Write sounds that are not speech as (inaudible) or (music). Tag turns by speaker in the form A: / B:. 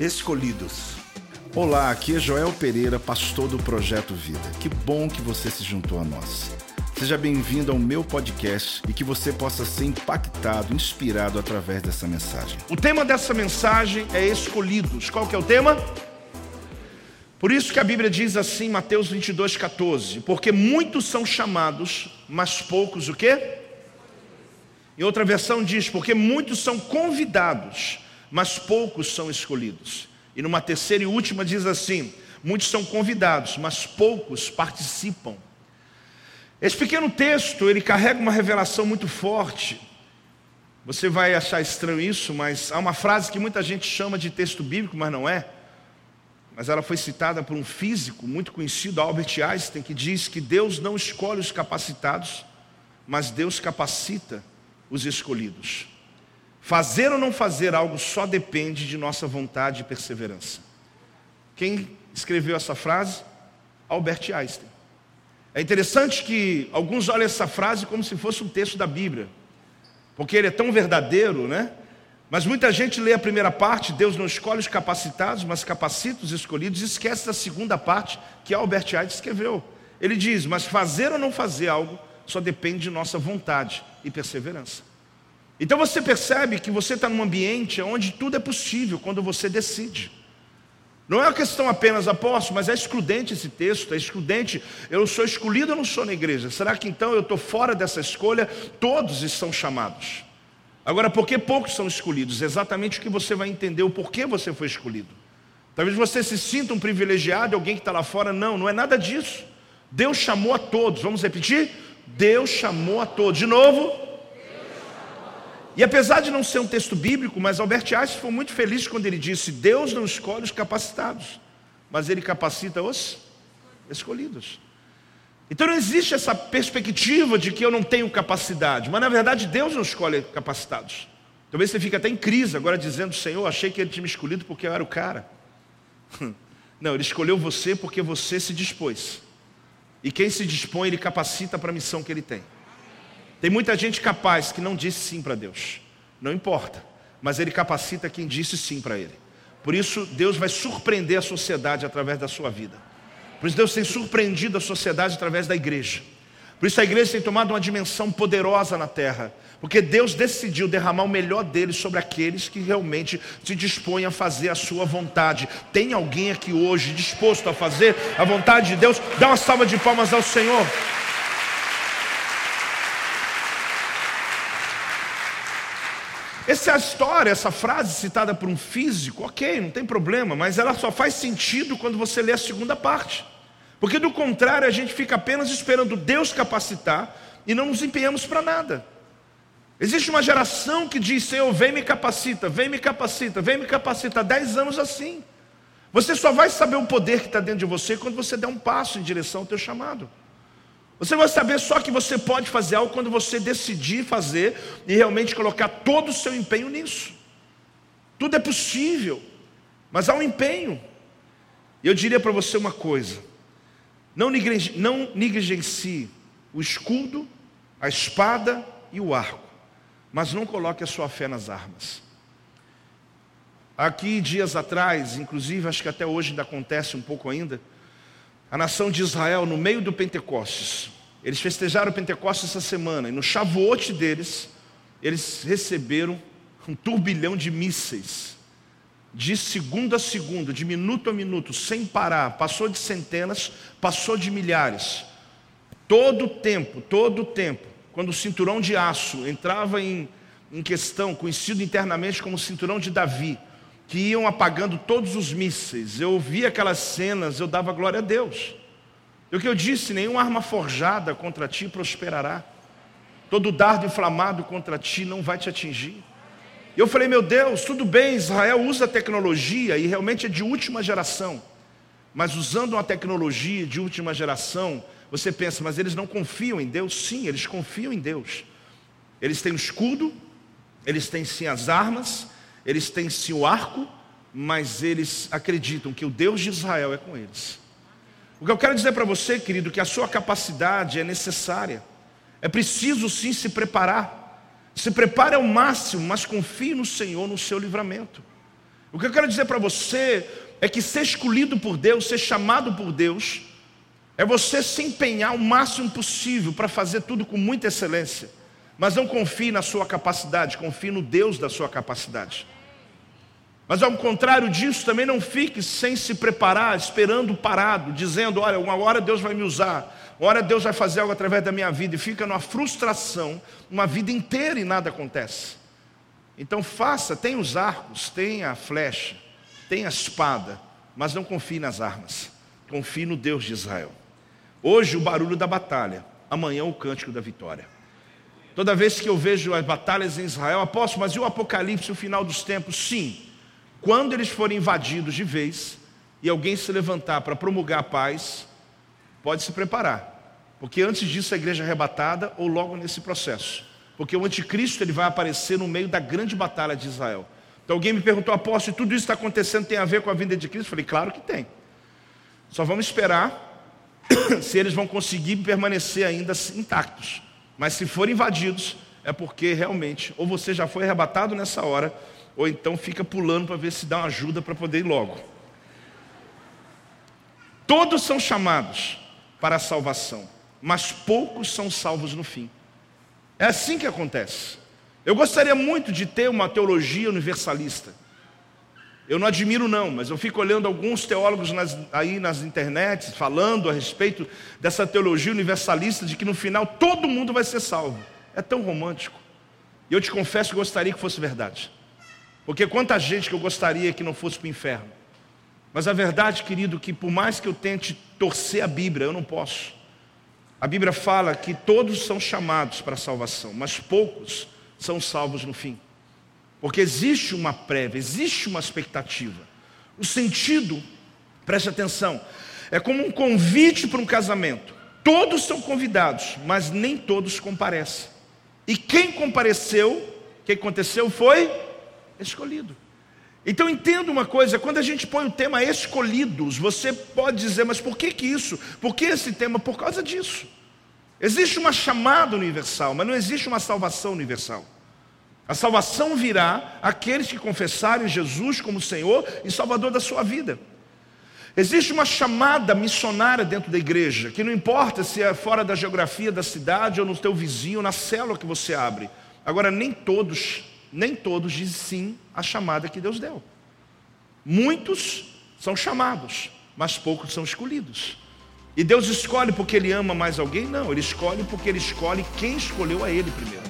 A: Escolhidos. Olá, aqui é Joel Pereira, pastor do Projeto Vida. Que bom que você se juntou a nós. Seja bem-vindo ao meu podcast e que você possa ser impactado, inspirado através dessa mensagem.
B: O tema dessa mensagem é escolhidos. Qual que é o tema? Por isso que a Bíblia diz assim, Mateus 22, 14: Porque muitos são chamados, mas poucos o quê? Em outra versão diz: Porque muitos são convidados, mas poucos são escolhidos. E numa terceira e última diz assim: Muitos são convidados, mas poucos participam. Esse pequeno texto, ele carrega uma revelação muito forte. Você vai achar estranho isso, mas há uma frase que muita gente chama de texto bíblico, mas não é mas ela foi citada por um físico muito conhecido, Albert Einstein, que diz que Deus não escolhe os capacitados, mas Deus capacita os escolhidos. Fazer ou não fazer algo só depende de nossa vontade e perseverança. Quem escreveu essa frase? Albert Einstein. É interessante que alguns olham essa frase como se fosse um texto da Bíblia, porque ele é tão verdadeiro, né? Mas muita gente lê a primeira parte, Deus não escolhe os capacitados, mas capacita os escolhidos, e esquece da segunda parte que Albert Einstein escreveu. Ele diz: Mas fazer ou não fazer algo só depende de nossa vontade e perseverança. Então você percebe que você está num ambiente onde tudo é possível quando você decide. Não é uma questão apenas apóstolo, mas é excludente esse texto, é excludente. Eu sou escolhido ou não sou na igreja? Será que então eu estou fora dessa escolha? Todos estão chamados. Agora, por que poucos são escolhidos? Exatamente o que você vai entender, o porquê você foi escolhido. Talvez você se sinta um privilegiado, alguém que está lá fora. Não, não é nada disso. Deus chamou a todos. Vamos repetir? Deus chamou a todos. De novo. E apesar de não ser um texto bíblico, mas Albert Einstein foi muito feliz quando ele disse: Deus não escolhe os capacitados, mas ele capacita os escolhidos. Então não existe essa perspectiva de que eu não tenho capacidade, mas na verdade Deus não escolhe capacitados. Talvez você fique até em crise agora dizendo, Senhor, achei que Ele tinha me escolhido porque eu era o cara. (laughs) Não, Ele escolheu você porque você se dispôs. E quem se dispõe, Ele capacita para a missão que Ele tem. Tem muita gente capaz que não disse sim para Deus. Não importa, mas Ele capacita quem disse sim para Ele. Por isso, Deus vai surpreender a sociedade através da sua vida. Por isso Deus tem surpreendido a sociedade através da igreja. Por isso a igreja tem tomado uma dimensão poderosa na terra. Porque Deus decidiu derramar o melhor dele sobre aqueles que realmente se dispõem a fazer a sua vontade. Tem alguém aqui hoje disposto a fazer a vontade de Deus? Dá uma salva de palmas ao Senhor. Essa é a história, essa frase citada por um físico, ok, não tem problema, mas ela só faz sentido quando você lê a segunda parte. Porque do contrário, a gente fica apenas esperando Deus capacitar e não nos empenhamos para nada. Existe uma geração que diz: Senhor, vem me capacita, vem me capacita, vem me capacita. Há dez anos assim. Você só vai saber o poder que está dentro de você quando você der um passo em direção ao teu chamado. Você vai saber só que você pode fazer algo quando você decidir fazer e realmente colocar todo o seu empenho nisso. Tudo é possível, mas há um empenho. Eu diria para você uma coisa: não, negligencie o escudo, a espada e o arco, mas não coloque a sua fé nas armas. Aqui, dias atrás, inclusive, acho que até hoje ainda acontece um pouco ainda, a nação de Israel, no meio do Pentecostes, eles festejaram o Pentecostes essa semana, e no chavote deles, eles receberam um turbilhão de mísseis de segundo a segundo, de minuto a minuto, sem parar, passou de centenas, passou de milhares. Todo o tempo, todo o tempo, quando o cinturão de aço entrava em, em questão, conhecido internamente como cinturão de Davi, que iam apagando todos os mísseis, eu via aquelas cenas, eu dava glória a Deus. E o que eu disse, nenhuma arma forjada contra ti prosperará. Todo dardo inflamado contra ti não vai te atingir. Eu falei, meu Deus, tudo bem, Israel usa tecnologia e realmente é de última geração. Mas usando uma tecnologia de última geração, você pensa, mas eles não confiam em Deus? Sim, eles confiam em Deus. Eles têm o escudo, eles têm sim as armas, eles têm sim o arco, mas eles acreditam que o Deus de Israel é com eles. O que eu quero dizer para você, querido, que a sua capacidade é necessária. É preciso sim se preparar. Se prepare ao máximo, mas confie no Senhor no seu livramento. O que eu quero dizer para você é que ser escolhido por Deus, ser chamado por Deus, é você se empenhar o máximo possível para fazer tudo com muita excelência. Mas não confie na sua capacidade, confie no Deus da sua capacidade. Mas ao contrário disso, também não fique sem se preparar, esperando parado, dizendo: olha, uma hora Deus vai me usar, uma hora Deus vai fazer algo através da minha vida, e fica numa frustração uma vida inteira e nada acontece. Então faça, tem os arcos, tem a flecha, tem a espada, mas não confie nas armas, confie no Deus de Israel. Hoje o barulho da batalha, amanhã o cântico da vitória. Toda vez que eu vejo as batalhas em Israel, aposto, mas e o Apocalipse, o final dos tempos? Sim, quando eles forem invadidos de vez e alguém se levantar para promulgar a paz, pode se preparar, porque antes disso a igreja é arrebatada ou logo nesse processo, porque o anticristo ele vai aparecer no meio da grande batalha de Israel. Então alguém me perguntou, apóstolo, tudo isso está acontecendo tem a ver com a vinda de Cristo? Eu falei, claro que tem. Só vamos esperar (coughs) se eles vão conseguir permanecer ainda intactos. Mas se forem invadidos, é porque realmente, ou você já foi arrebatado nessa hora, ou então fica pulando para ver se dá uma ajuda para poder ir logo. Todos são chamados para a salvação, mas poucos são salvos no fim. É assim que acontece. Eu gostaria muito de ter uma teologia universalista. Eu não admiro não, mas eu fico olhando alguns teólogos nas, aí nas internets falando a respeito dessa teologia universalista de que no final todo mundo vai ser salvo. É tão romântico. E eu te confesso que gostaria que fosse verdade. Porque quanta gente que eu gostaria que não fosse para o inferno. Mas a verdade, querido, que por mais que eu tente torcer a Bíblia, eu não posso. A Bíblia fala que todos são chamados para a salvação, mas poucos são salvos no fim. Porque existe uma prévia, existe uma expectativa. O sentido, preste atenção, é como um convite para um casamento. Todos são convidados, mas nem todos comparecem. E quem compareceu, o que aconteceu foi escolhido. Então entenda uma coisa, quando a gente põe o tema escolhidos, você pode dizer, mas por que, que isso? Por que esse tema? Por causa disso. Existe uma chamada universal, mas não existe uma salvação universal. A salvação virá àqueles que confessarem Jesus como Senhor e Salvador da sua vida. Existe uma chamada missionária dentro da igreja, que não importa se é fora da geografia da cidade ou no teu vizinho, na célula que você abre. Agora, nem todos nem todos dizem sim à chamada que Deus deu. Muitos são chamados, mas poucos são escolhidos. E Deus escolhe porque Ele ama mais alguém? Não, Ele escolhe porque Ele escolhe quem escolheu a Ele primeiro.